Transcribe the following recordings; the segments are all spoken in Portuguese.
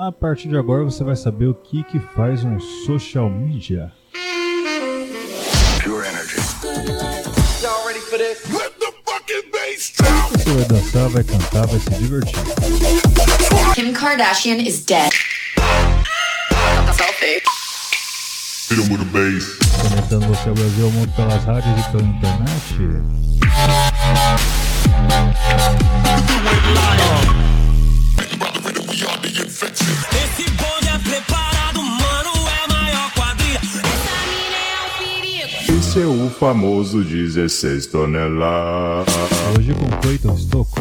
A partir de agora você vai saber o que, que faz um social media. Pure energy. Y'all ready for this? Let the fucking bass drop. Você vai dançar, vai cantar, vai se divertir. Kim Kardashian is dead. Selfie. Conectando você ao Brasil ao mundo pelas rádios e pela internet. Esse bonde é preparado, mano, é a maior quadrilha. Essa mina é um perigo. Esse é o famoso 16 toneladas. Hoje com Clayton Stocco.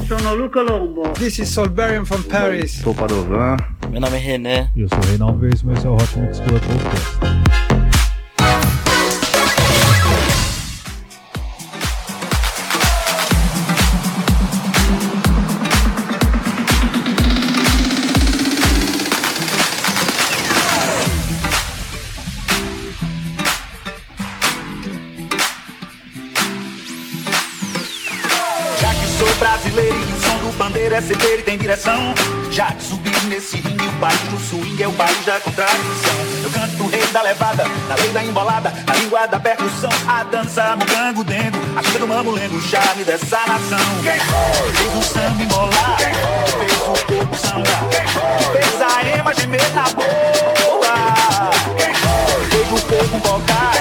This is Solberian from Paris. Sou Padovan. Meu nome é René. Eu sou o Reinaldo Reis, mas esse é o Hot Mix Club Podcast. Contradição. Eu canto o rei da levada, na lei da embolada, na língua da percussão. A dança, mugango, dengo, a chega do mamulengo, o charme dessa nação. Quem foi? Fez o samba embolar, Quem fez o corpo samba, Quem fez a ema gemer na boa. Quem foi? Fez o corpo invocar,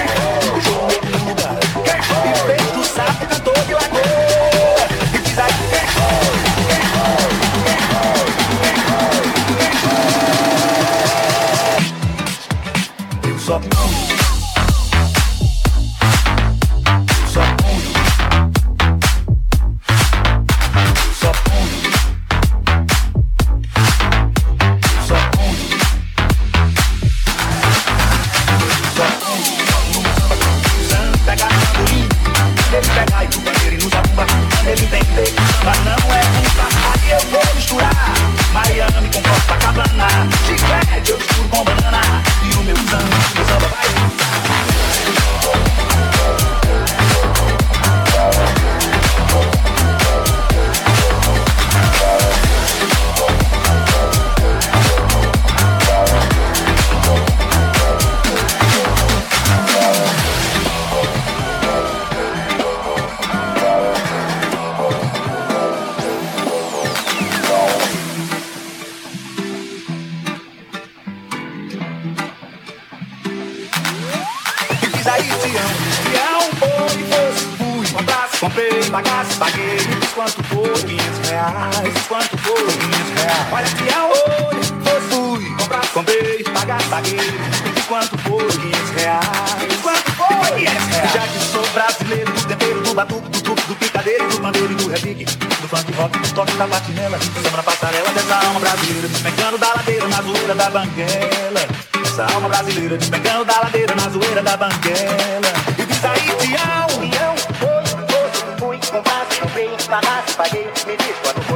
paguei, me diz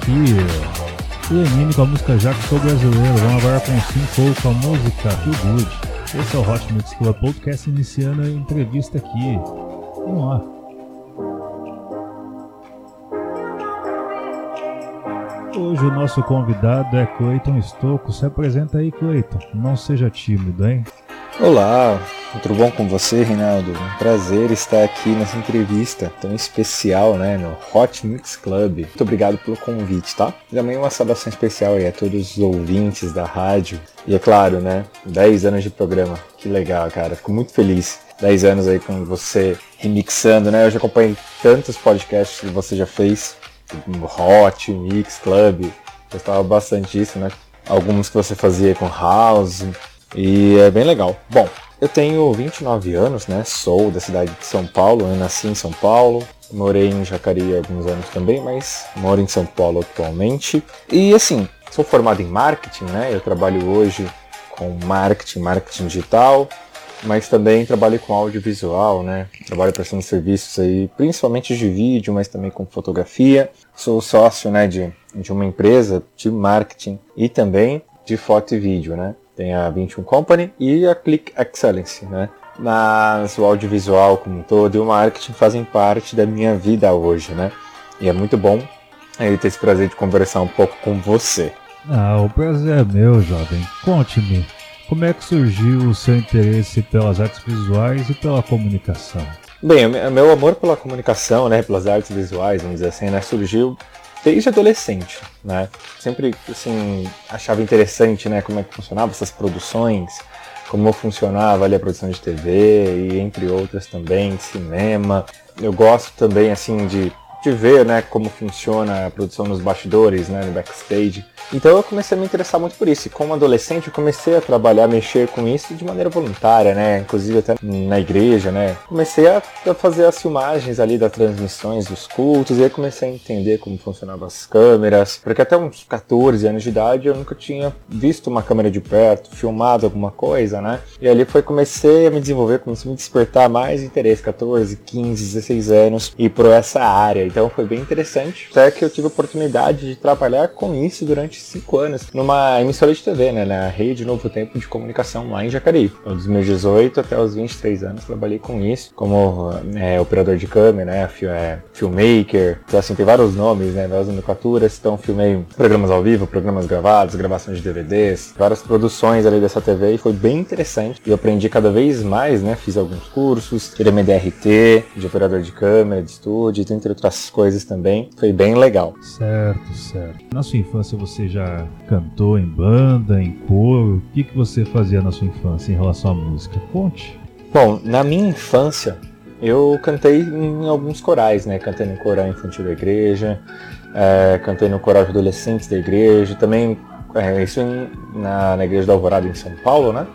aqui Lenine com a música Já que sou brasileiro. Vamos agora com o Simple com a música Feel Good. Esse é o Hot Mix Club Podcast iniciando a entrevista aqui. Vamos lá. Hoje o nosso convidado é Cleiton Stocco. Se apresenta aí, Cleiton. Não seja tímido, hein? Olá, tudo bom com você, Reinaldo? Um prazer estar aqui nessa entrevista tão especial, né, no Hot Mix Club. Muito obrigado pelo convite, tá? Também uma saudação especial aí a todos os ouvintes da rádio. E é claro, né, 10 anos de programa. Que legal, cara. Fico muito feliz. 10 anos aí com você remixando, né? Eu já acompanhei tantos podcasts que você já fez. Hot, Mix Club. Gostava bastante disso, né? Alguns que você fazia com House. E é bem legal. Bom, eu tenho 29 anos, né? Sou da cidade de São Paulo, eu nasci em São Paulo. Morei em Jacareí alguns anos também, mas moro em São Paulo atualmente. E assim, sou formado em marketing, né? Eu trabalho hoje com marketing, marketing digital, mas também trabalho com audiovisual, né? Trabalho prestando serviços aí, principalmente de vídeo, mas também com fotografia. Sou sócio, né, de, de uma empresa de marketing e também de foto e vídeo, né? Tem a 21 Company e a Click Excellence, né? Mas o audiovisual como um todo e o marketing fazem parte da minha vida hoje, né? E é muito bom aí ter esse prazer de conversar um pouco com você. Ah, o prazer é meu, jovem. Conte-me, como é que surgiu o seu interesse pelas artes visuais e pela comunicação? Bem, o meu amor pela comunicação, né, pelas artes visuais, vamos dizer assim, né, surgiu desde adolescente, né? Sempre, assim, achava interessante, né, como é que funcionava essas produções, como funcionava ali a produção de TV e entre outras também, cinema. Eu gosto também, assim, de, de ver, né, como funciona a produção nos bastidores, né, no backstage. Então eu comecei a me interessar muito por isso. E como adolescente eu comecei a trabalhar, mexer com isso de maneira voluntária, né? Inclusive até na igreja, né? Comecei a fazer as filmagens ali das transmissões dos cultos e aí comecei a entender como funcionavam as câmeras. Porque até uns 14 anos de idade eu nunca tinha visto uma câmera de perto, filmado alguma coisa, né? E ali foi comecei a me desenvolver, comecei a me despertar mais interesse, 14, 15, 16 anos e por essa área. Então foi bem interessante. Até que eu tive a oportunidade de trabalhar com isso durante cinco anos numa emissora de TV, né, na Rede Novo Tempo de Comunicação lá em Jacareí. Então, dos meus 18 até os 23 anos trabalhei com isso, como é, operador de câmera, né, é, filmmaker, então assim, tem vários nomes, né, das nomenclaturas, então filmei programas ao vivo, programas gravados, gravações de DVDs, várias produções ali dessa TV e foi bem interessante. E eu aprendi cada vez mais, né, fiz alguns cursos, tirei minha DRT de operador de câmera, de estúdio, entre outras coisas também. Foi bem legal. Certo, certo. Na sua infância você já cantou em banda, em coro? O que, que você fazia na sua infância em relação à música? Conte. Bom, na minha infância, eu cantei em alguns corais, né? Cantei no coral infantil da igreja, é, cantei no coral de adolescentes da igreja, também é, isso em, na, na igreja da Alvorada em São Paulo, né?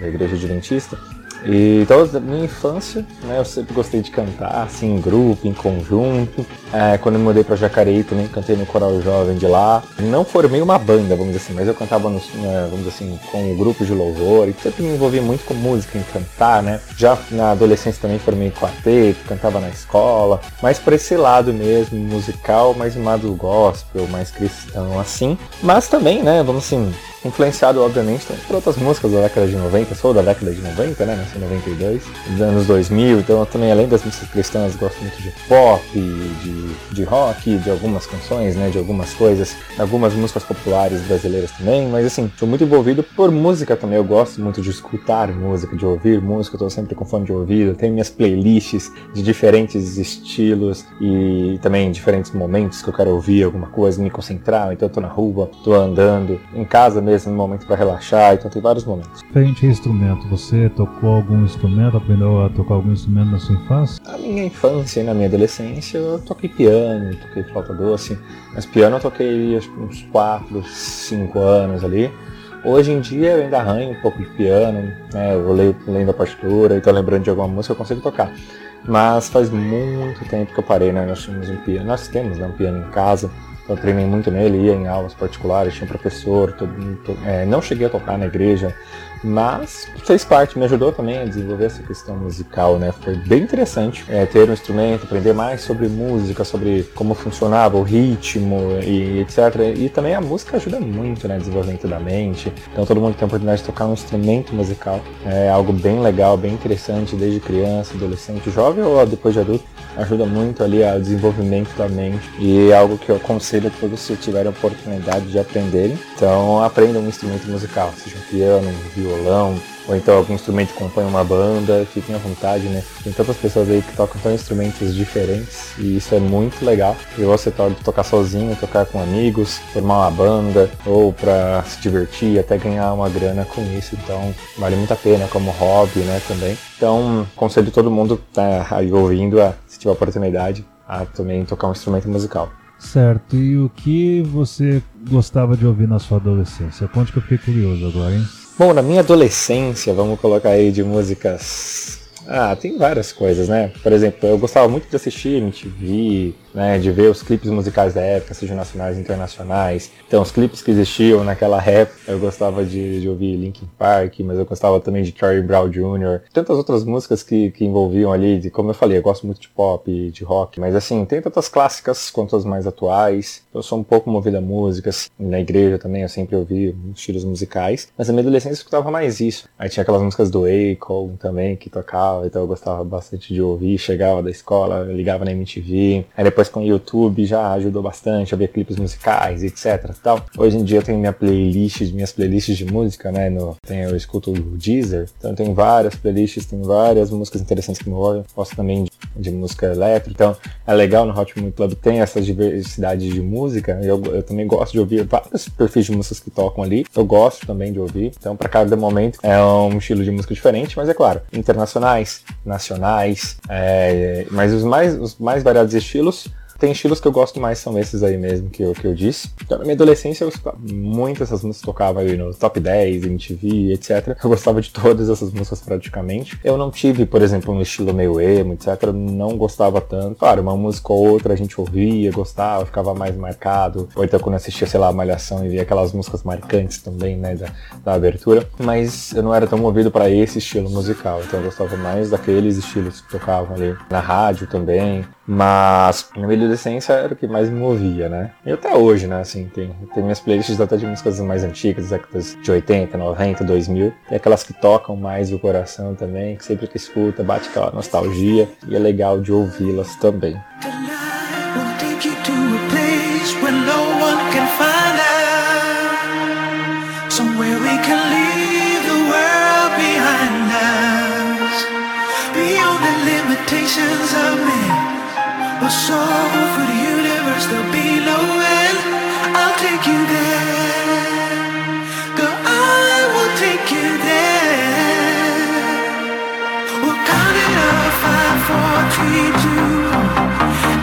Da igreja adventista. E, então, minha infância, né, eu sempre gostei de cantar, assim, em grupo, em conjunto. É, quando eu me mudei para Jacareí, também cantei no coral jovem de lá. Não formei uma banda, vamos dizer assim, mas eu cantava, né, vamos dizer assim, com um grupo de louvor. E sempre me envolvi muito com música, em cantar, né. Já na adolescência também formei quarteto, cantava na escola. Mas por esse lado mesmo, musical, mais um gospel, mais cristão, assim. Mas também, né, vamos assim, influenciado, obviamente, por outras músicas da década de 90, sou da década de 90, né, nasci em 92, dos anos 2000, então eu também, além das músicas cristãs, gosto muito de pop, de, de rock, de algumas canções, né, de algumas coisas, algumas músicas populares brasileiras também, mas assim, sou muito envolvido por música também, eu gosto muito de escutar música, de ouvir música, eu tô sempre com fone de ouvido, tenho minhas playlists de diferentes estilos e também diferentes momentos que eu quero ouvir alguma coisa, me concentrar, então eu tô na rua, tô andando, em casa mesmo, mesmo, um momento para relaxar, então tem vários momentos. Frente a instrumento, você tocou algum instrumento, aprendeu a tocar algum instrumento na sua infância? Na minha infância e na minha adolescência eu toquei piano, toquei flauta doce, mas piano eu toquei acho, uns 4, 5 anos ali. Hoje em dia eu ainda arranho um pouco de piano, né? Eu leio, lendo a partitura e tô lembrando de alguma música, eu consigo tocar. Mas faz muito tempo que eu parei, né? Nós tínhamos um piano, nós temos né, um piano em casa. Eu treinei muito nele, ia em aulas particulares, tinha um professor, todo, é, não cheguei a tocar na igreja, mas fez parte, me ajudou também a desenvolver essa questão musical, né? Foi bem interessante é, ter um instrumento, aprender mais sobre música, sobre como funcionava o ritmo e etc. E também a música ajuda muito, né? Desenvolvimento da mente. Então todo mundo tem a oportunidade de tocar um instrumento musical. É algo bem legal, bem interessante, desde criança, adolescente, jovem ou depois de adulto. Ajuda muito ali ao desenvolvimento da mente. E é algo que eu aconselho a todos se tiverem a oportunidade de aprenderem. Então aprendam um instrumento musical, seja um piano, um violão violão, ou então algum instrumento que compõe uma banda, fiquem à vontade, né? Tem tantas pessoas aí que tocam tão instrumentos diferentes e isso é muito legal. E você pode tocar sozinho, tocar com amigos, formar uma banda ou para se divertir, até ganhar uma grana com isso. Então vale muito a pena como hobby, né? Também. Então conselho todo mundo tá aí ouvindo, a, se tiver oportunidade, a também tocar um instrumento musical. Certo, e o que você gostava de ouvir na sua adolescência? Conte que eu fiquei curioso agora, hein? Bom, na minha adolescência, vamos colocar aí de músicas. Ah, tem várias coisas, né? Por exemplo, eu gostava muito de assistir MTV, né, de ver os clipes musicais da época, sejam nacionais e internacionais. Então, os clipes que existiam naquela época, eu gostava de, de ouvir Linkin Park, mas eu gostava também de Charlie Brown Jr., tantas outras músicas que, que envolviam ali, de, como eu falei, eu gosto muito de pop, de rock, mas assim, tem tantas clássicas quanto as mais atuais. Eu sou um pouco movido a músicas, na igreja também eu sempre ouvi estilos musicais, mas na minha adolescência eu escutava mais isso. Aí tinha aquelas músicas do Akon também que tocava, então eu gostava bastante de ouvir, chegava da escola, ligava na MTV, aí depois com o YouTube já ajudou bastante a ver clipes musicais, etc. Tal. Hoje em dia eu tenho minha playlist, minhas playlists de música, né? No, eu escuto o Deezer, então tenho várias playlists, tem várias músicas interessantes que me envolvem. Gosto também de, de, música elétrica, então é legal no Hot Muito Club tem essa diversidade de música. Eu, eu também gosto de ouvir vários perfis de músicas que tocam ali. Eu gosto também de ouvir. Então, para cada momento é um estilo de música diferente, mas é claro, internacionais, nacionais, é, mas os mais, os mais variados estilos tem estilos que eu gosto mais, são esses aí mesmo que eu, que eu disse. Então, na minha adolescência, eu muito essas músicas, tocava aí no Top 10, MTV, etc. Eu gostava de todas essas músicas praticamente. Eu não tive, por exemplo, um estilo meio emo, etc. Não gostava tanto. Claro, uma música ou outra a gente ouvia, gostava, ficava mais marcado. Ou então quando assistia, sei lá, Malhação e via aquelas músicas marcantes também, né, da, da abertura. Mas eu não era tão movido para esse estilo musical. Então eu gostava mais daqueles estilos que tocavam ali na rádio também. Mas na minha adolescência era o que mais me movia, né? E até hoje, né? Assim, tem, tem minhas playlists até de músicas mais antigas, décadas de 80, 90, 2000. Tem aquelas que tocam mais o coração também, que sempre que escuta bate aquela nostalgia e é legal de ouvi-las também. Of man. A soul for the universe, there'll be no end. I'll take you there. Girl, I will take you there. We'll up, five, four, three, two.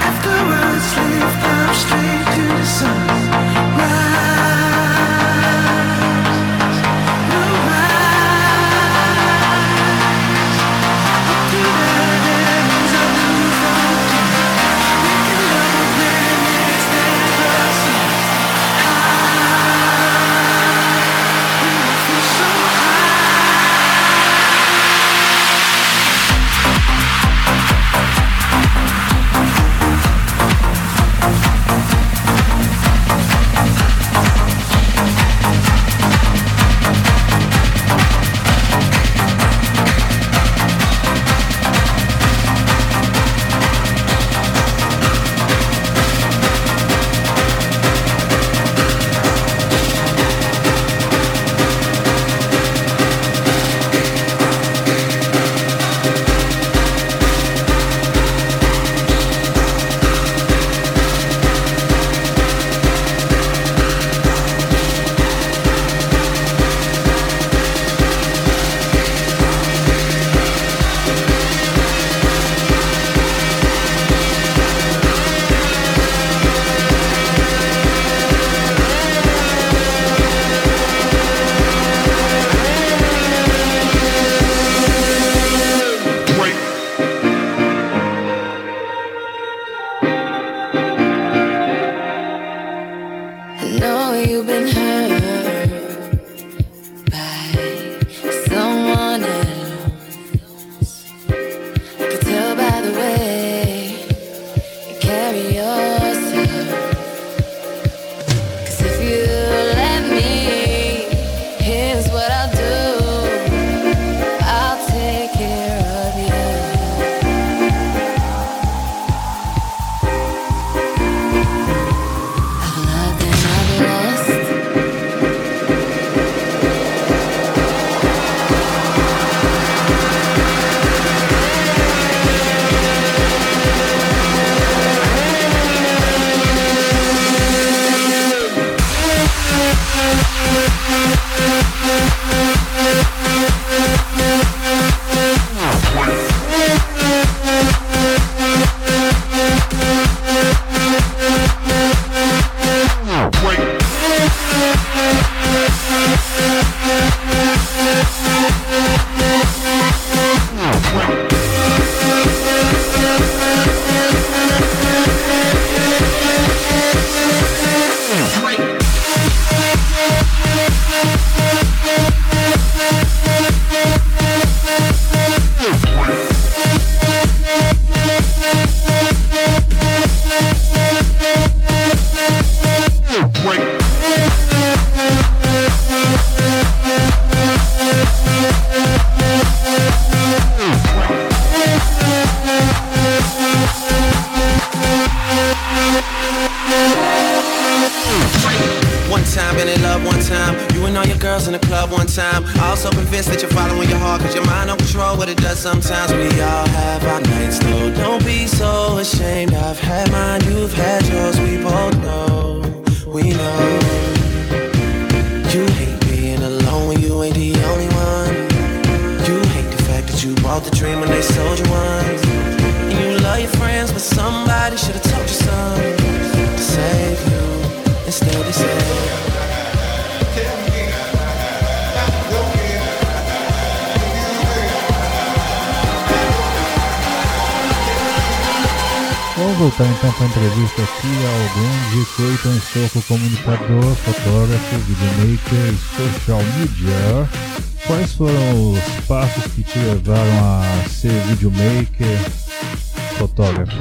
Afterwards, lift up straight to the sun. Stocco, comunicador, fotógrafo, videomaker e social media. Quais foram os passos que te levaram a ser videomaker, fotógrafo?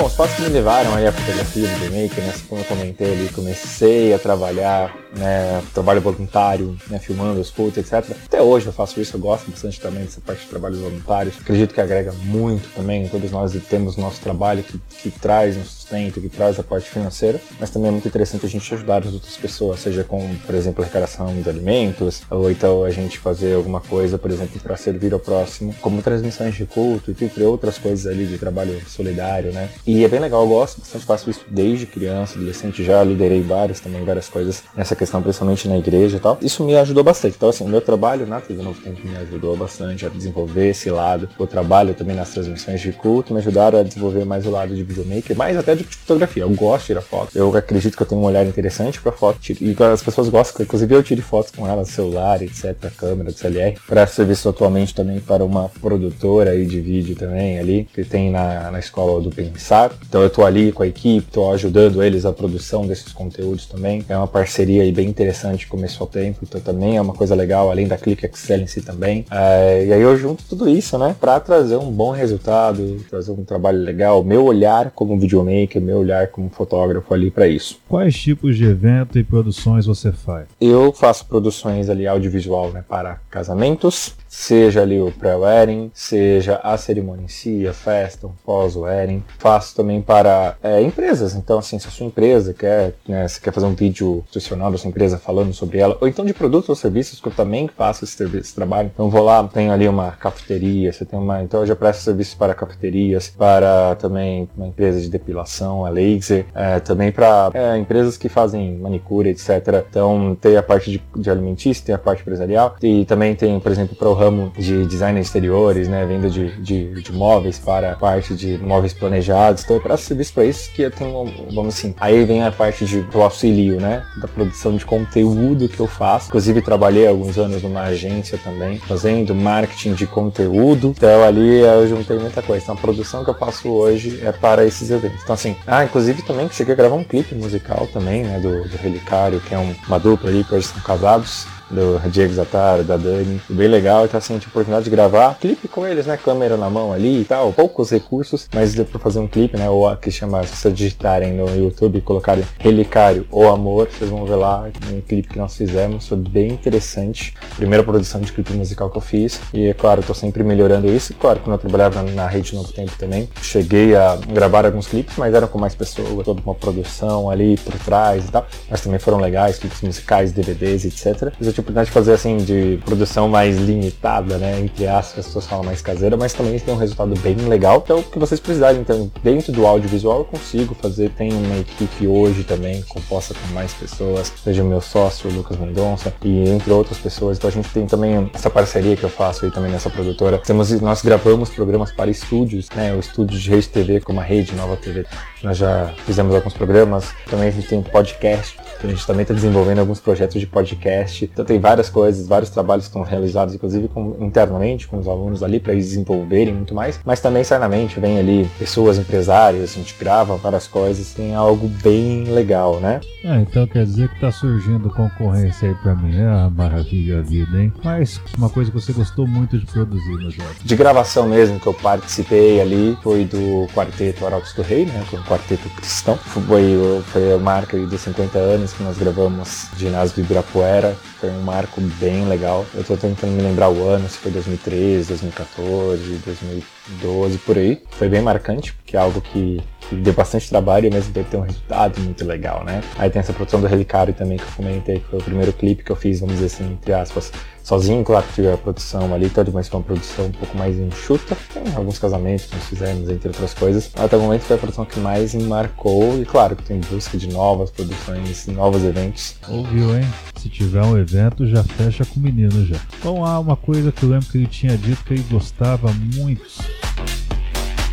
Bom, os passos que me levaram aí à fotografia, videomaker, né? Como eu comentei ali, comecei a trabalhar, né? Trabalho voluntário, né? Filmando os cultos, etc. Até hoje eu faço isso, eu gosto bastante também dessa parte de trabalhos voluntários. Acredito que agrega muito também. Todos nós temos nosso trabalho que, que traz um sustento, que traz a parte financeira, mas também é muito interessante a gente ajudar as outras pessoas, seja com, por exemplo, arrecadação de alimentos, ou então a gente fazer alguma coisa, por exemplo, para servir ao próximo, como transmissões de culto entre outras coisas ali de trabalho solidário, né? E é bem legal, eu gosto bastante, faço isso desde criança, adolescente, já liderei várias também, várias coisas nessa questão, principalmente na igreja e tal. Isso me ajudou bastante. Então, assim, o meu trabalho na TV Novo Tempo me ajudou bastante a desenvolver esse lado. O trabalho também nas transmissões de culto me ajudaram a desenvolver mais o lado de videomaker, mais até de fotografia. Eu gosto de tirar fotos. Eu acredito que eu tenho um olhar interessante para foto. E as pessoas gostam, inclusive eu tiro fotos com elas, celular, etc, câmera, DSLR. Para serviço atualmente também para uma produtora aí de vídeo também ali, que tem na, na escola do Pensar. Então eu tô ali com a equipe, tô ajudando eles a produção desses conteúdos também. É uma parceria aí bem interessante, começou ao tempo, então também é uma coisa legal, além da Click Excel em si também. É, e aí eu junto tudo isso, né, para trazer um bom resultado, trazer um trabalho legal, meu olhar como videomaker, meu olhar como fotógrafo ali para isso. Quais tipos de evento e produções você faz? Eu faço produções ali audiovisual, né, para casamentos, seja ali o pré-wedding, seja a cerimônia em si, a festa, um pós-wedding. Faço também para é, empresas, então assim, se a sua empresa quer, né, se quer fazer um vídeo institucional da sua empresa falando sobre ela, ou então de produtos ou serviços que eu também faço esse, esse trabalho. Então vou lá, tenho ali uma cafeteria, você tem uma, então eu já presto serviços para cafeterias, para também uma empresa de depilação, a laser, é, também para é, empresas que fazem manicure, etc. Então tem a parte de, de alimentícia, tem a parte empresarial e também tem, por exemplo, para o ramo de design exteriores, né, venda de, de, de móveis para parte de móveis planejados. Então eu presto serviço para isso que eu tenho, vamos assim, aí vem a parte de, do auxílio, né, da produção de conteúdo que eu faço. Inclusive trabalhei alguns anos numa agência também, fazendo marketing de conteúdo. Então ali eu juntei muita coisa. Então a produção que eu faço hoje é para esses eventos. Então assim, ah, inclusive também cheguei a gravar um clipe musical também, né, do, do Relicário, que é um, uma dupla ali que hoje são casados do Diego Zataro, da Dani. Bem legal, então assim, tive a oportunidade de gravar clipe com eles, né? Câmera na mão ali e tal, poucos recursos, mas deu pra fazer um clipe, né? Ou que chama, se vocês digitarem no YouTube e colocarem Relicário ou Amor, vocês vão ver lá um clipe que nós fizemos, foi bem interessante. Primeira produção de clipe musical que eu fiz. E é claro, eu tô sempre melhorando isso. Claro, quando eu trabalhava na Rede Novo Tempo também, cheguei a gravar alguns clipes, mas eram com mais pessoas, toda uma produção ali por trás e tal. Mas também foram legais, clipes musicais, DVDs, etc. Mas eu a oportunidade de fazer assim, de produção mais limitada, né? Entre aspas, as pessoas falam mais caseira, mas também tem um resultado bem legal. Então, o que vocês precisarem, então, dentro do audiovisual eu consigo fazer. Tem uma equipe hoje também, composta com mais pessoas, seja o meu sócio, o Lucas Mendonça, e entre outras pessoas. Então a gente tem também essa parceria que eu faço aí também nessa produtora. Temos, nós gravamos programas para estúdios, né? O estúdio de Rede TV, como a Rede Nova TV. Nós já fizemos alguns programas. Também a gente tem podcast. A gente também está desenvolvendo alguns projetos de podcast. Então tem várias coisas, vários trabalhos que estão realizados, inclusive com, internamente com os alunos ali para eles desenvolverem muito mais. Mas também externamente vem ali pessoas empresárias, a gente grava várias coisas, tem algo bem legal, né? Ah, então quer dizer que tá surgindo concorrência aí pra mim. Ah, maravilha a vida, hein? Mas uma coisa que você gostou muito de produzir no jogo. De gravação mesmo que eu participei ali foi do quarteto Arautos do Rei, né? Que é um quarteto cristão. Foi, foi a marca aí dos 50 anos que nós gravamos ginásio do Ibirapuera. Foi um marco bem legal. Eu tô tentando me lembrar o ano, se foi 2013, 2014, 2012, por aí. Foi bem marcante, porque é algo que que deu bastante trabalho e ao mesmo tempo tem um resultado muito legal, né? Aí tem essa produção do Relicário também que eu comentei, que foi o primeiro clipe que eu fiz, vamos dizer assim, entre aspas, sozinho, claro que tive a produção ali, tudo, mas foi uma produção um pouco mais enxuta. Tem alguns casamentos que nós fizemos, entre outras coisas. Até o momento foi a produção que mais me marcou e claro que tem busca de novas produções, novos eventos. Ouviu, hein? Se tiver um evento, já fecha com o menino já. Bom, há uma coisa que eu lembro que ele tinha dito que ele gostava muito.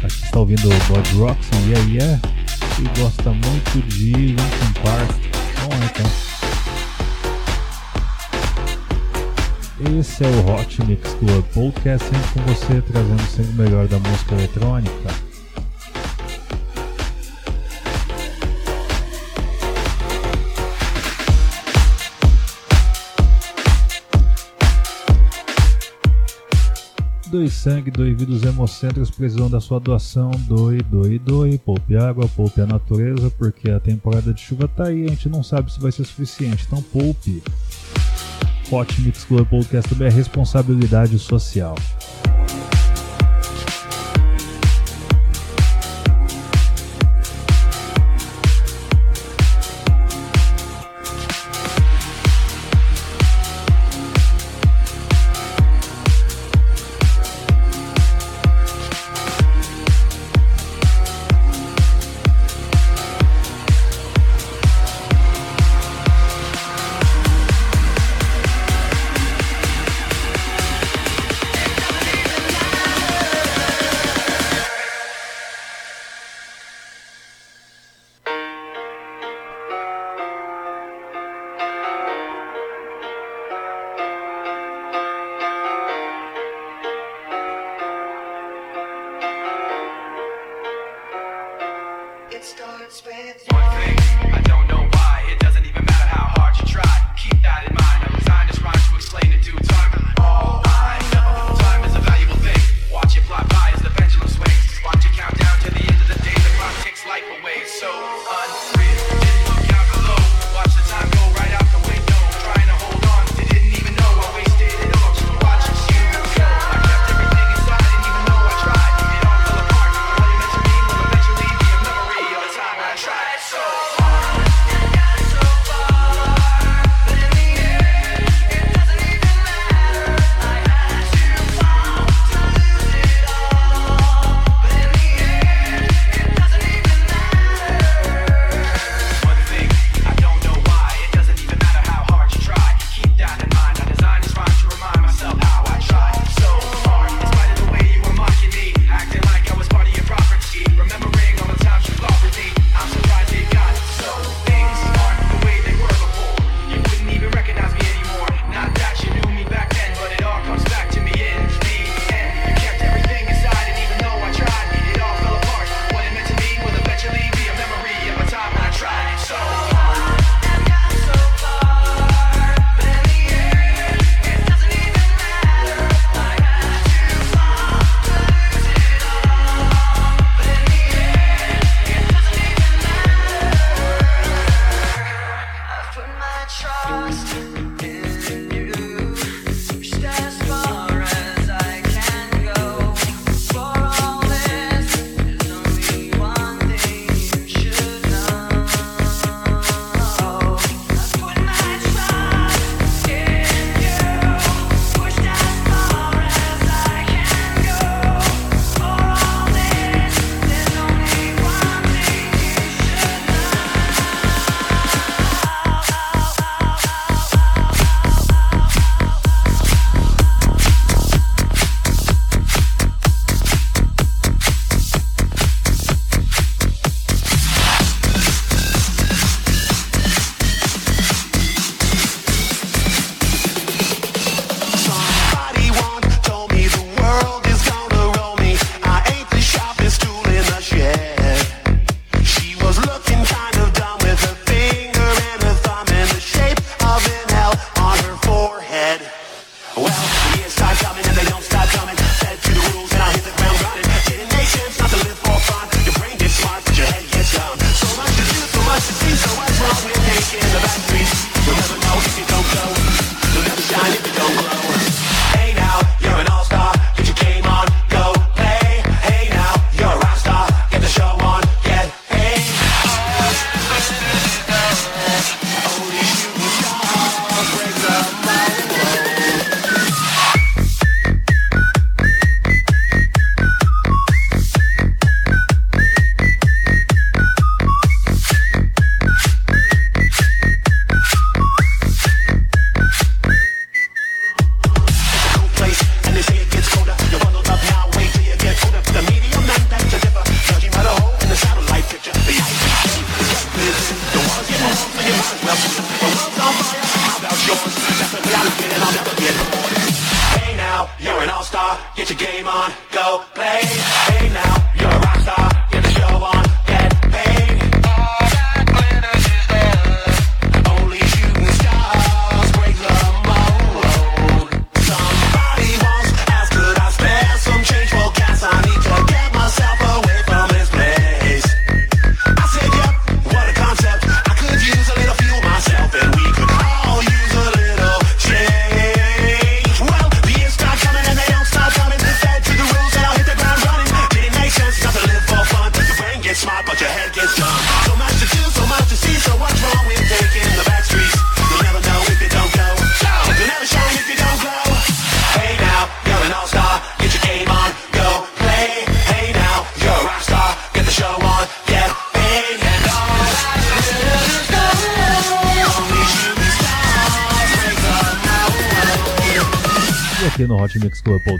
Aqui está ouvindo o God Rocks e Yeah Yeah. Ele gosta muito de Linkin Park. Bom, então. Esse é o Hot Mix Club Podcast, sempre com você, trazendo sempre o melhor da música eletrônica. Doe sangue, doe vida, os hemocentros precisam da sua doação. Doe, doe, doe. Poupe água, poupe a natureza, porque a temporada de chuva tá aí, a gente não sabe se vai ser suficiente, então poupe. Hot Mix Club Podcast também é responsabilidade social.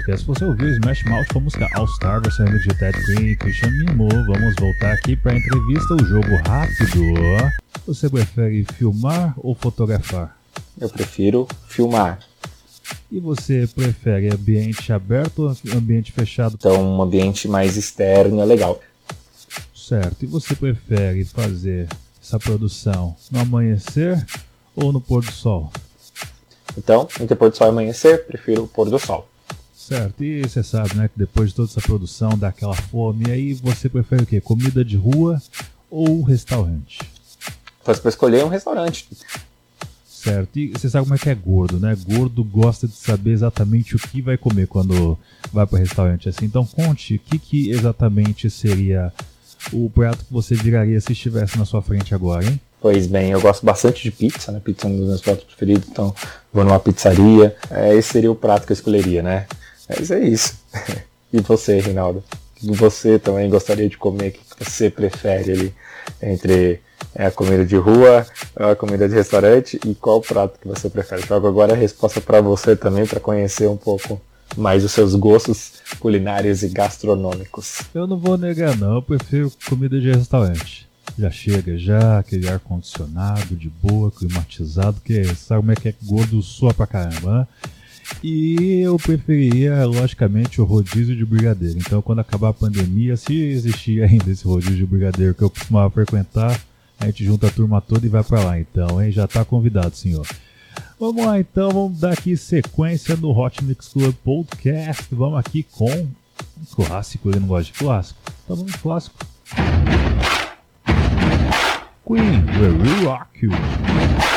Podcast. Você ouviu Smash Mouth com a música All Star, versão remix de Ted Green e Christian Mimo. Vamos voltar aqui para a entrevista, o jogo rápido. Você prefere filmar ou fotografar? Eu prefiro filmar. E você prefere ambiente aberto ou ambiente fechado? Então, um ambiente mais externo é legal. Certo. E você prefere fazer essa produção no amanhecer ou no pôr do sol? Então, entre pôr do sol e amanhecer, prefiro o pôr do sol. Certo, e você sabe, né, que depois de toda essa produção dá aquela fome, e aí você prefere o quê? Comida de rua ou restaurante? Faz para escolher um restaurante. Certo, e você sabe como é que é gordo, né? Gordo gosta de saber exatamente o que vai comer quando vai para restaurante assim. Então conte, o que, que exatamente seria o prato que você viraria se estivesse na sua frente agora, hein? Pois bem, eu gosto bastante de pizza, né? Pizza é um dos meus pratos preferidos, então vou numa pizzaria. É, esse seria o prato que eu escolheria, né? Mas é isso. e você, Rinaldo? Você também gostaria de comer? O que você prefere ali entre é, a comida de rua, a comida de restaurante e qual prato que você prefere? Jogo agora a resposta para você também, para conhecer um pouco mais os seus gostos culinários e gastronômicos. Eu não vou negar não, eu prefiro comida de restaurante já chega já, aquele ar-condicionado de boa, climatizado, que sabe como é que é gordo sua pra caramba, né? E eu preferiria, logicamente, o rodízio de brigadeiro. Então, quando acabar a pandemia, se existir ainda esse rodízio de brigadeiro que eu costumava frequentar, a gente junta a turma toda e vai para lá. Então, hein? Já tá convidado, senhor. Vamos lá, então, vamos dar aqui sequência no Hot Mix Club Podcast. Vamos aqui com um clássico. Ele não gosta de clássico? Vamos de clássico. Queen, we rock you.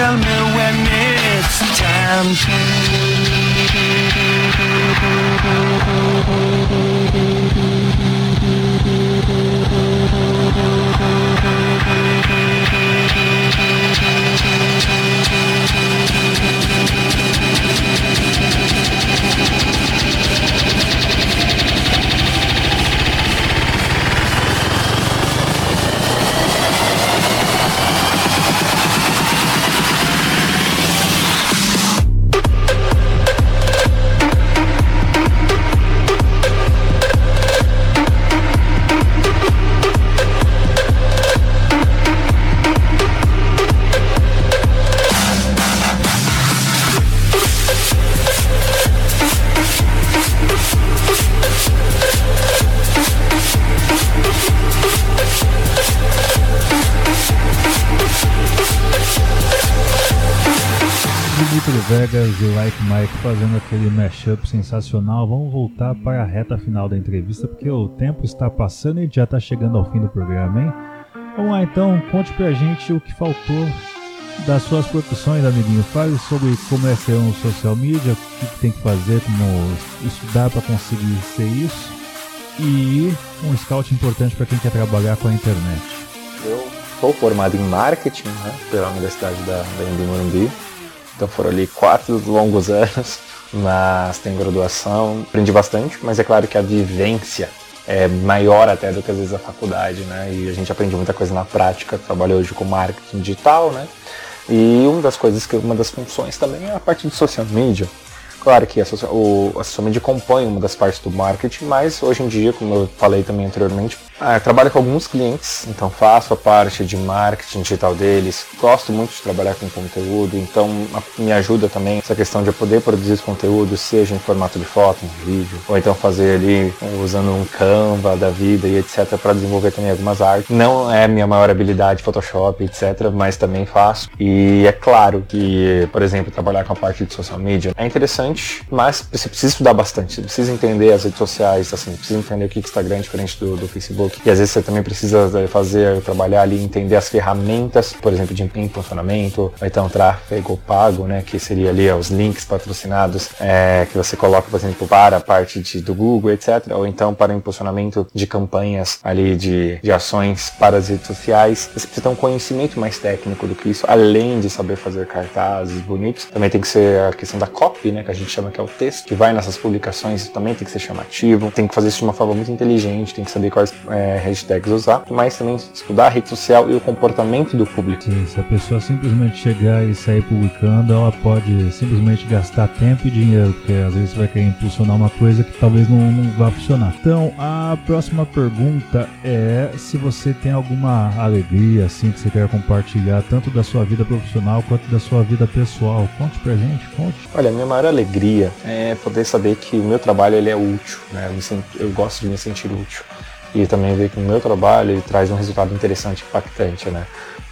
tell me when it's time. Getúlio Vegas e Like Mike fazendo aquele mashup sensacional. Vamos voltar para a reta final da entrevista, porque o tempo está passando e já está chegando ao fim do programa, hein? Vamos lá então, conte pra gente o que faltou das suas produções, amiguinho. Fale sobre como é ser um social media, o que, tem que fazer, como estudar para conseguir ser isso. E um scout importante para quem quer trabalhar com a internet. Eu sou formado em marketing né, pela Universidade da, da Morumbi. Então foram ali quatro longos anos, mas tem graduação, aprendi bastante, mas é claro que a vivência é maior até do que às vezes a faculdade, né? E a gente aprende muita coisa na prática, trabalho hoje com marketing digital, né? E uma das coisas que uma das funções também é a parte de social media. Claro que o, a social media compõe uma das partes do marketing, mas hoje em dia, como eu falei também anteriormente, ah, trabalho com alguns clientes, então faço a parte de marketing digital deles, gosto muito de trabalhar com conteúdo, então me ajuda também essa questão de eu poder produzir esse conteúdo, seja em formato de foto, um vídeo, ou então fazer ali usando um Canva da vida e etc, para desenvolver também algumas artes. Não é minha maior habilidade Photoshop, etc, mas também faço. E é claro que, por exemplo, trabalhar com a parte de social media é interessante mas você precisa estudar bastante, você precisa entender as redes sociais, assim, precisa entender o que o Instagram é diferente do, do Facebook. E às vezes você também precisa eh, fazer, trabalhar ali, entender as ferramentas, por exemplo, de impulsionamento, ou então tráfego pago, né, que seria ali os links patrocinados é, que você coloca, por exemplo, para a parte de, do Google, etc. Ou então para o impulsionamento de campanhas ali de, de ações para as redes sociais. Você precisa ter um conhecimento mais técnico do que isso, além de saber fazer cartazes bonitos. Também tem que ser a questão da copy, né, que a gente chama que é o texto, que vai nessas publicações também tem que ser chamativo, tem que fazer isso de uma forma muito inteligente, tem que saber quais é, hashtags usar, mas também estudar a rede social e o comportamento do público. Sim, se a pessoa simplesmente chegar e sair publicando, ela pode simplesmente gastar tempo e dinheiro, porque às vezes vai querer impulsionar uma coisa que talvez não, não vá funcionar. Então, a próxima pergunta é se você tem alguma alegria assim que você quer compartilhar, tanto da sua vida profissional quanto da sua vida pessoal. Conte pra gente, conte. Olha, minha maior alegria alegria é poder saber que o meu trabalho ele é útil, né? Eu, eu gosto de me sentir útil e também ver que o meu trabalho ele traz um resultado interessante, impactante, né?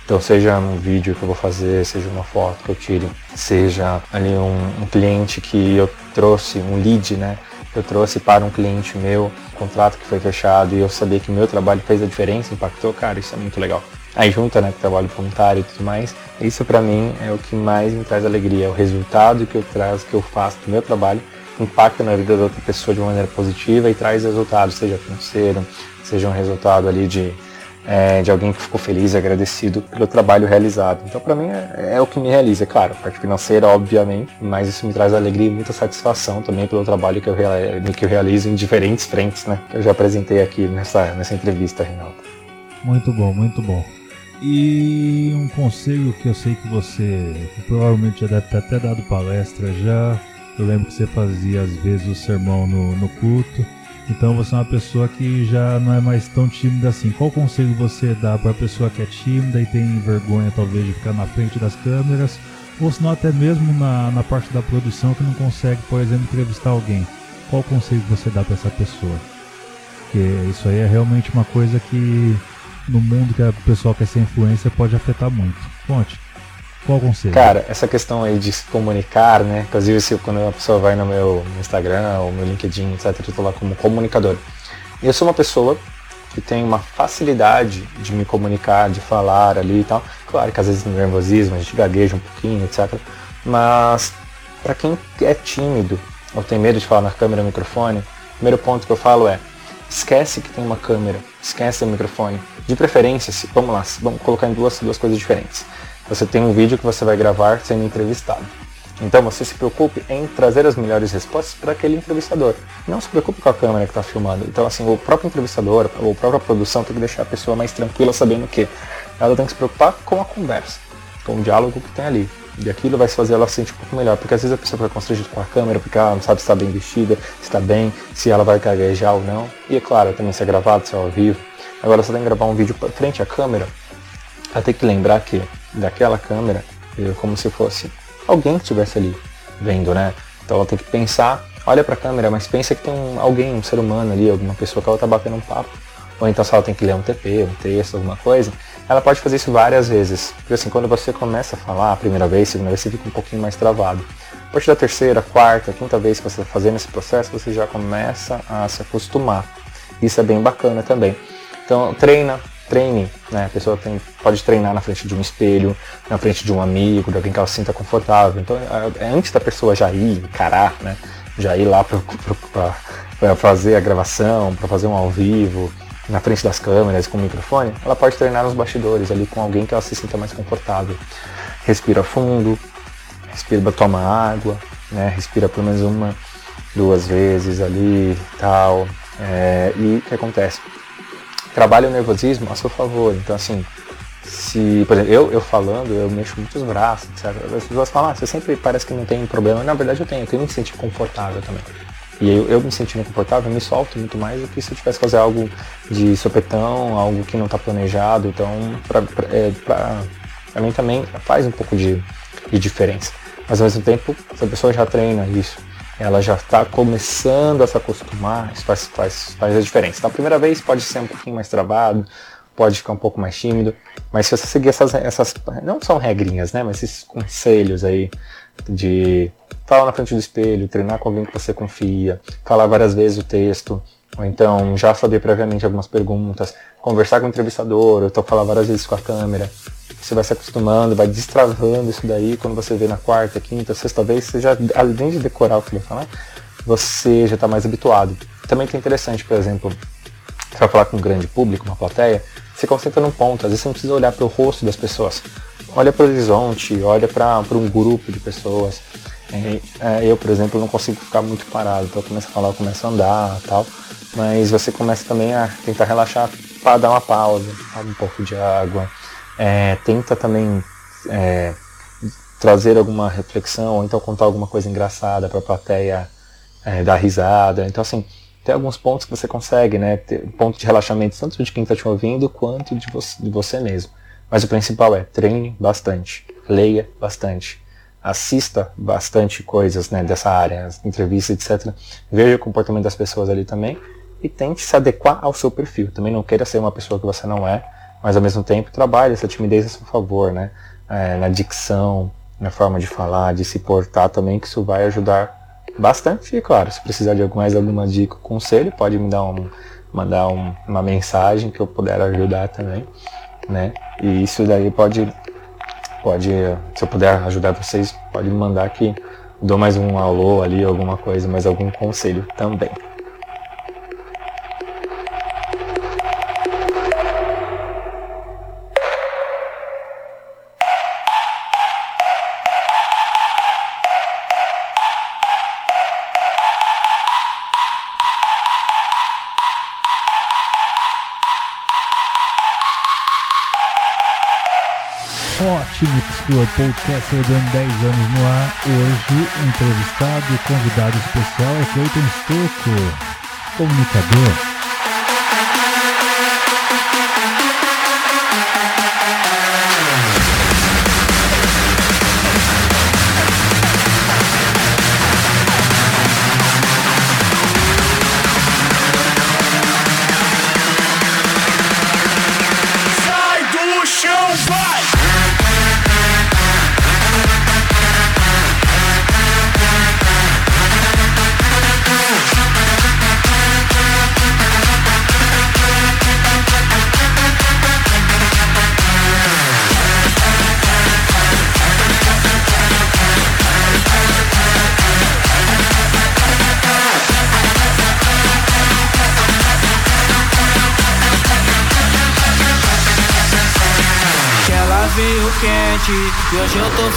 Então, seja um vídeo que eu vou fazer, seja uma foto que eu tire, seja ali um, um cliente que eu trouxe, um lead, né? Eu trouxe para um cliente meu, um contrato que foi fechado e eu sabia que o meu trabalho fez a diferença, impactou, cara, isso é muito legal. Aí junta, né, trabalho voluntário e tudo mais. Isso para mim é o que mais me traz alegria, é o resultado que eu traz, que eu faço do meu trabalho, impacta na vida da outra pessoa de uma maneira positiva e traz resultados, seja financeiro, seja um resultado ali de, é, de alguém que ficou feliz, agradecido pelo trabalho realizado. Então para mim é, é, o que me realiza, é claro, a parte financeira obviamente, mas isso me traz alegria e muita satisfação também pelo trabalho que eu, que eu realizo em diferentes frentes, né, que eu já apresentei aqui nessa, nessa entrevista, Reinaldo. Muito bom, muito bom. E um conselho que eu sei que você que provavelmente já deve ter até dado palestra já. Eu lembro que você fazia às vezes o sermão no, no culto. Então você é uma pessoa que já não é mais tão tímida assim. Qual conselho você dá para a pessoa que é tímida e tem vergonha talvez de ficar na frente das câmeras? Ou se não até mesmo na, na parte da produção que não consegue, por exemplo, entrevistar alguém. Qual conselho você dá para essa pessoa? Porque isso aí é realmente uma coisa que no mundo que a pessoa quer ser influência pode afetar muito. Conte. Qual o conselho? Cara, essa questão aí de se comunicar, né? Inclusive, se, quando a pessoa vai no meu Instagram ou meu LinkedIn, etc., eu tô lá como comunicador. Eu sou uma pessoa que tem uma facilidade de me comunicar, de falar ali e tal. Claro que às vezes no nervosismo, a gente gagueja um pouquinho, etc. Mas para quem é tímido ou tem medo de falar na câmera, microfone, o primeiro ponto que eu falo é esquece que tem uma câmera, esquece o microfone. De preferência, se, vamos lá, vamos colocar em duas, duas coisas diferentes. Você tem um vídeo que você vai gravar sendo entrevistado. Então você se preocupe em trazer as melhores respostas para aquele entrevistador. Não se preocupe com a câmera que está filmando. Então assim, o próprio entrevistador ou a própria produção tem que deixar a pessoa mais tranquila sabendo que ela tem que se preocupar com a conversa, com o diálogo que tem ali. E aquilo vai fazer ela se sentir um pouco melhor, porque às vezes a pessoa fica constrangida com a câmera, porque ela não sabe se está bem vestida, se está bem, se ela vai gaguejar ou não. E é claro, também se é gravado, se é ao vivo. Agora você tem que gravar um vídeo frente à câmera, vai ter que lembrar que daquela câmera é como se fosse alguém que estivesse ali vendo, né? Então ela tem que pensar, olha para a câmera, mas pensa que tem um, alguém, um ser humano ali, alguma pessoa que ela tá batendo um papo. Ou então se ela tem que ler um TP, um texto, alguma coisa, ela pode fazer isso várias vezes. Porque assim, quando você começa a falar a primeira vez, segunda vez, você fica um pouquinho mais travado. A partir da terceira, quarta, quinta vez que você está fazendo esse processo, você já começa a se acostumar. Isso é bem bacana também. Então, treina, treine, né? A pessoa tem, pode treinar na frente de um espelho, na frente de um amigo, de alguém que ela sinta confortável. Então, é, é antes da pessoa já ir encarar, né? Já ir lá para fazer a gravação, para fazer um ao vivo, na frente das câmeras com o microfone, ela pode treinar nos bastidores ali com alguém que ela se sinta mais confortável. Respira fundo, respira, toma água, né? Respira pelo menos uma, duas vezes ali tal. É, e o que acontece? Trabalha o nervosismo a seu favor. Então assim, se, por exemplo, eu, eu falando, eu mexo muito os braços, etc. As pessoas falam, ah, você sempre parece que não tem problema. Na verdade eu tenho, eu tenho que me sentir confortável também. E eu, eu me sentindo confortável, eu me solto muito mais do que se eu tivesse que fazer algo de sopetão, algo que não está planejado. Então, para é, pra mim também faz um pouco de, de diferença. Mas ao mesmo tempo, se a pessoa já treina isso, ela já está começando a se acostumar, isso faz, faz, faz a diferença. Então, primeira vez pode ser um pouquinho mais travado, pode ficar um pouco mais tímido, mas se você seguir essas, essas não são regrinhas, né, mas esses conselhos aí de falar na frente do espelho, treinar com alguém que você confia, falar várias vezes o texto, ou então já saber previamente algumas perguntas, conversar com o entrevistador, ou então falar várias vezes com a câmera. Você vai se acostumando, vai destravando isso daí, quando você vê na quarta, quinta, sexta vez, você já, além de decorar o que vai falar, você já está mais habituado. Também que é interessante, por exemplo, vai falar com um grande público, uma plateia, você concentra num ponto, às vezes você não precisa olhar para o rosto das pessoas. Olha para o horizonte, olha para um grupo de pessoas. É, é, eu, por exemplo, não consigo ficar muito parado, então eu começo a falar, eu começo a andar tal. Mas você começa também a tentar relaxar para dar uma pausa, um pouco de água. É, tenta também é, trazer alguma reflexão, ou então contar alguma coisa engraçada para a plateia é, dar risada. Então, assim, tem alguns pontos que você consegue, né? Ter um ponto de relaxamento tanto de quem está te ouvindo quanto de você, de você mesmo. Mas o principal é treine bastante, leia bastante assista bastante coisas né, dessa área, entrevistas, etc. Veja o comportamento das pessoas ali também e tente se adequar ao seu perfil. Também não queira ser uma pessoa que você não é, mas ao mesmo tempo trabalhe essa timidez a seu favor, né? É, na dicção, na forma de falar, de se portar também, que isso vai ajudar bastante. E claro, se precisar de mais alguma dica conselho, pode me dar um, mandar um, uma mensagem que eu puder ajudar também, né? E isso daí pode pode, se eu puder ajudar vocês, pode me mandar que dou mais um alô ali, alguma coisa, mais algum conselho também. Club Podcast dando 10 anos no ar. Hoje, entrevistado e convidado especial é Cleiton Stocco, comunicador.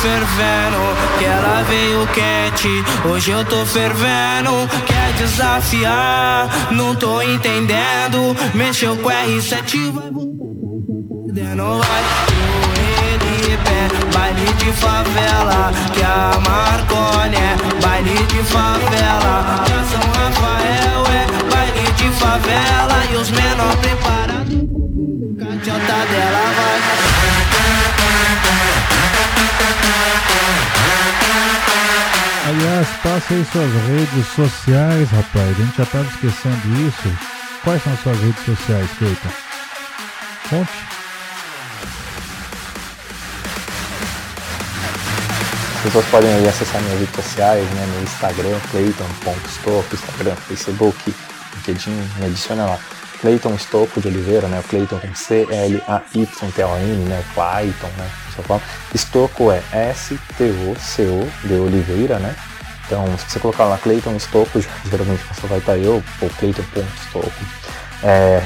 Fervendo. Que ela veio quente, hoje eu tô fervendo. Quer desafiar? Não tô entendendo. Mexeu com R7, vai Não vai pro pé, baile de favela. Que a Marconi é baile de favela. Que a São Rafael é baile de favela. E os menor preparados. Cachota dela vai. Aliás, passa aí suas redes sociais, rapaz. A gente já estava esquecendo isso. Quais são suas redes sociais, Keita? Conte. As pessoas podem aí acessar minhas redes sociais, né? Meu Instagram, cleiton.stopo, Instagram, Facebook, LinkedIn, me adiciona lá. Cleiton Estopo de Oliveira, né? Cleiton com C-L-A-Y-T-O-N, né? Clayton, né? Estocco é S-T-O-C-O de Oliveira, né? Então, se você colocar lá Clayton Stocco, geralmente só vai estar eu, ou Clayton.stocco. É,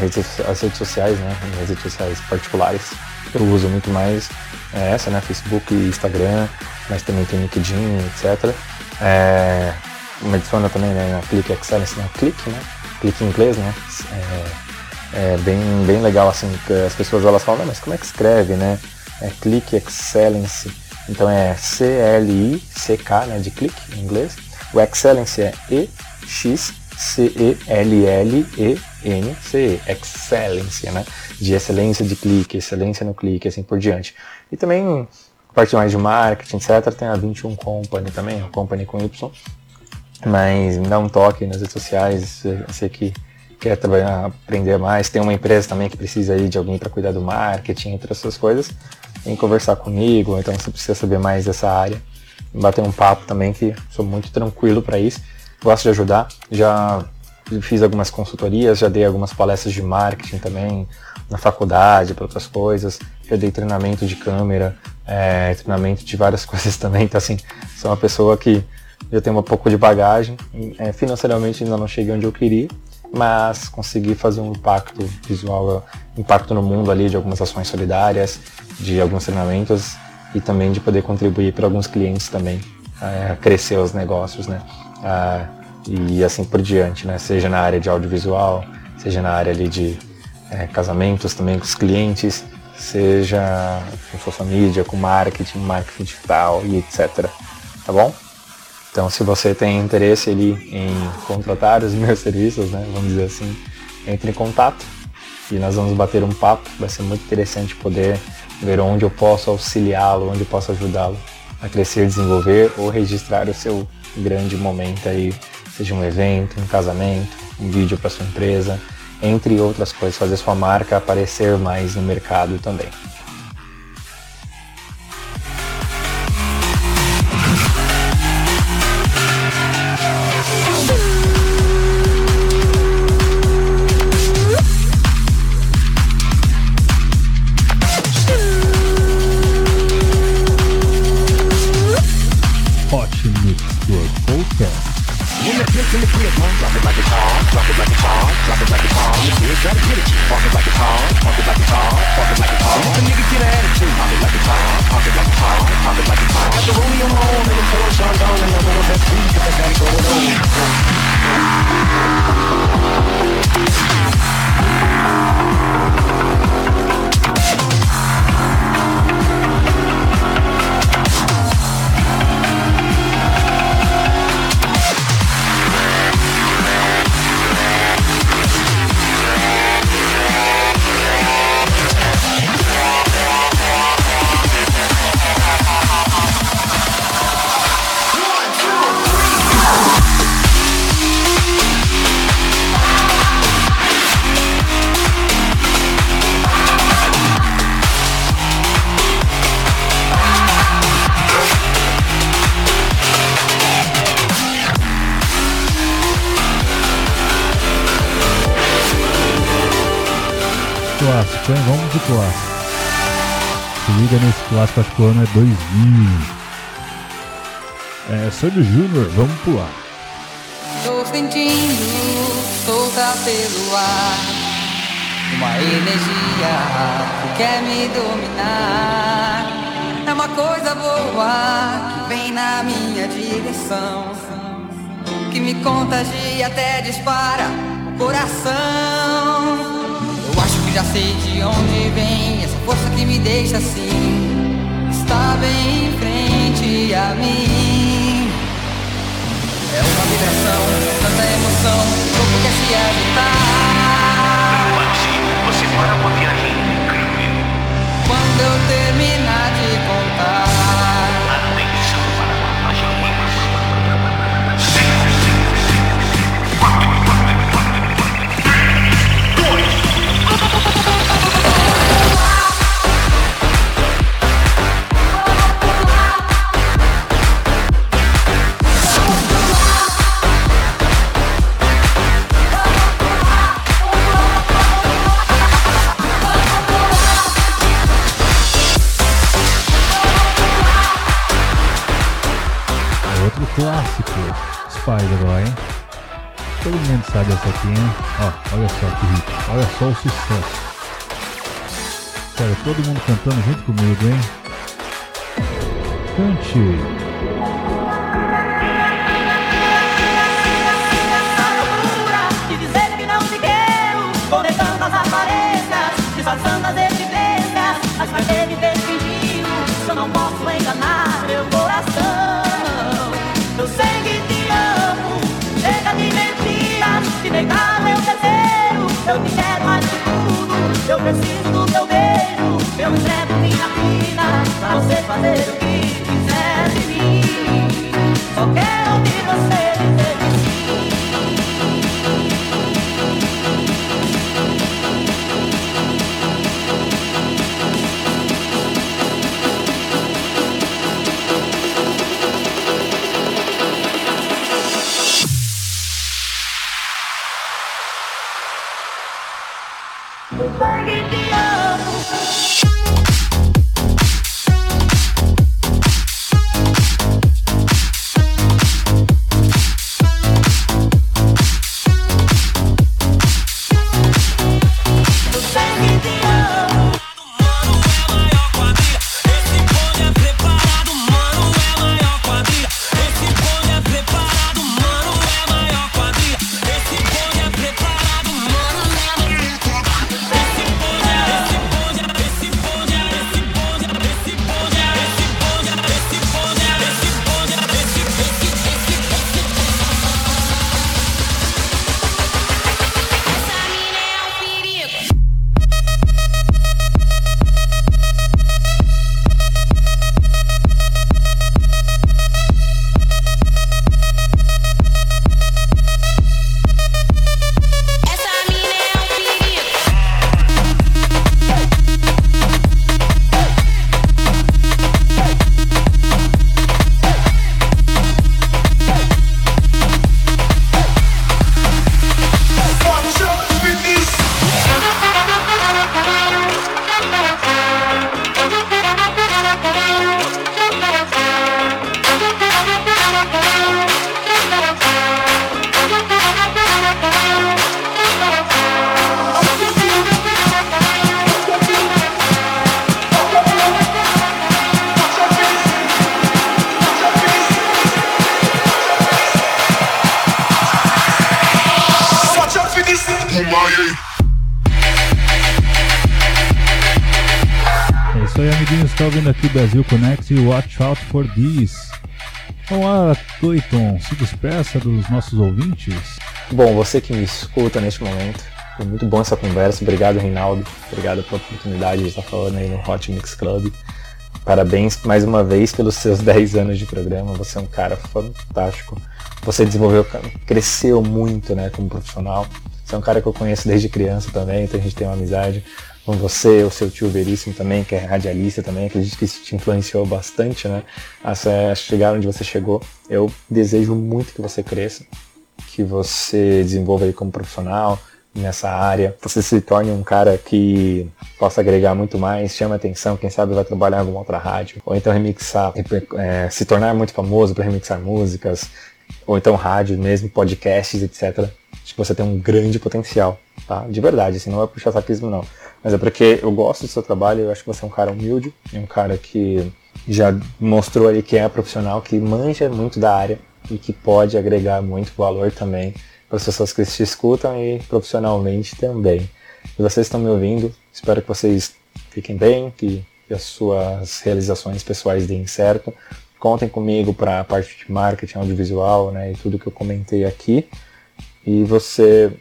as redes sociais, né? As redes sociais particulares, eu uso muito mais é, essa, né? Facebook Instagram, mas também tem LinkedIn, etc. É, me adiciona também né, na Click Excellence, né? Click, né? Click em inglês, né? É, é bem, bem legal assim, as pessoas elas falam, mas como é que escreve, né? É Click Excellence, então é C-L-I-C-K, né, de click em inglês. O Excellence é E-X-C-E-L-L-E-N-C-E, Excellence, né, de excelência de clique, excelência no clique, assim por diante. E também, parte mais de marketing, etc., tem a 21 Company também, a Company com Y, mas me dá um toque nas redes sociais, eu sei que quer trabalhar, aprender mais. Tem uma empresa também que precisa aí de alguém para cuidar do marketing, entre essas coisas. Vem conversar comigo, então você precisa saber mais dessa área. Bater um papo também, que sou muito tranquilo para isso. Gosto de ajudar. Já fiz algumas consultorias, já dei algumas palestras de marketing também na faculdade, para outras coisas. Já dei treinamento de câmera, é, treinamento de várias coisas também. Então, assim, sou uma pessoa que já tem um pouco de bagagem. É, financeiramente ainda não cheguei onde eu queria, mas consegui fazer um impacto visual, impacto no mundo ali de algumas ações solidárias, de alguns treinamentos e também de poder contribuir para alguns clientes também a crescer os negócios, né? Ah, e assim por diante, né? Seja na área de audiovisual, seja na área ali de é, casamentos também com os clientes, seja com social media, com marketing, marketing digital e etc. Tá bom? Então, se você tem interesse ali em contratar os meus serviços, né, vamos dizer assim, entre em contato e nós vamos bater um papo. Vai ser muito interessante poder ver onde eu posso auxiliá-lo, onde eu posso ajudá-lo a crescer, desenvolver ou registrar o seu grande momento aí, seja um evento, um casamento, um vídeo para sua empresa, entre outras coisas, fazer sua marca aparecer mais no mercado também. So roll me along in the chorus I'm down and I'm little bit get the clássico, acho que o ano é 2000. É, Sandy Júnior, vamos pular. Tô sentindo, solta pelo ar Uma energia que quer me dominar É uma coisa boa que vem na minha direção Que me contagia até dispara o coração já sei de onde vem essa força que me deixa assim. Bem em frente a mim. É uma vibração, tanta emoção, o quer se agitar. Cantando junto comigo, hein? Cante! Disfarçando as evidências, mas não posso enganar meu coração, te amo, chega de de negar meu desejo, eu te quero mais tudo, eu preciso do teu beijo, eu entrego minha vida, pra você fazer o que quiser de mim, só quero ouvir você dizer que sim. Isso aí, amiguinhos. Está ouvindo aqui Brasil Connect e Watch Out for This. Vamos lá, Clayton, se despeça dos nossos ouvintes. Bom, você que me escuta neste momento, foi muito bom essa conversa. Obrigado, Reinaldo. Obrigado pela oportunidade de estar falando aí no Hot Mix Club. Parabéns mais uma vez pelos seus 10 anos de programa. Você é um cara fantástico. Você desenvolveu, cresceu muito, né, como profissional. Você é um cara que eu conheço desde criança também, então a gente tem uma amizade com você, o seu tio Veríssimo também, que é radialista também, acredito que isso te influenciou bastante, né, a chegar onde você chegou. Eu desejo muito que você cresça, que você desenvolva aí como profissional nessa área, você se torne um cara que possa agregar muito mais, chame atenção, quem sabe vai trabalhar em alguma outra rádio, ou então remixar, é, se tornar muito famoso para remixar músicas, ou então rádio mesmo, podcasts, etc. Acho que você tem um grande potencial, tá? De verdade, assim, não é puxar saquismo não. Mas é porque eu gosto do seu trabalho, eu acho que você é um cara humilde, é um cara que já mostrou aí que é profissional, que manja muito da área e que pode agregar muito valor também para as pessoas que te escutam e profissionalmente também. E vocês estão me ouvindo, espero que vocês fiquem bem, que as suas realizações pessoais deem certo. Contem comigo para a parte de marketing audiovisual, né, e tudo que eu comentei aqui. E você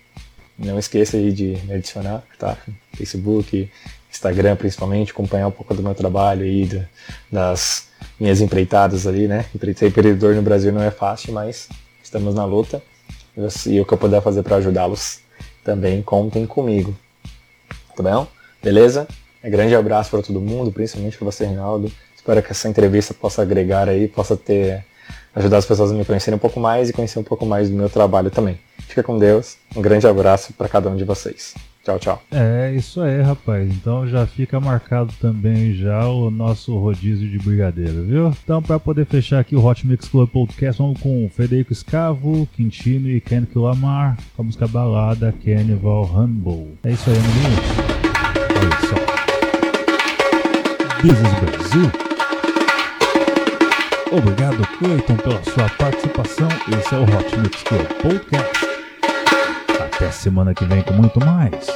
não esqueça aí de me adicionar, tá? Facebook, Instagram principalmente, acompanhar um pouco do meu trabalho aí, das minhas empreitadas ali, né? Ser empreendedor no Brasil não é fácil, mas estamos na luta. E o que eu puder fazer para ajudá-los também, contem comigo. Tá bom? Beleza? Um grande abraço para todo mundo, principalmente para você, Reinaldo. Espero que essa entrevista possa agregar aí, possa ter ajudar as pessoas a me conhecerem um pouco mais e conhecer um pouco mais do meu trabalho também. Fica com Deus. Um grande abraço para cada um de vocês. Tchau, tchau. É isso aí, rapaz. Então já fica marcado também já o nosso rodízio de brigadeiro, viu? Então, para poder fechar aqui o Hot Mix Club Podcast, vamos com Federico Escavo, Quintino e Kendrick Lamar, com a música balada Carnival Humble. É isso aí, amiguinhos. Olha só. Is Brasil. Obrigado, Cleiton, pela sua participação. Esse é o Hot Mix Club Podcast. Até semana que vem com muito mais.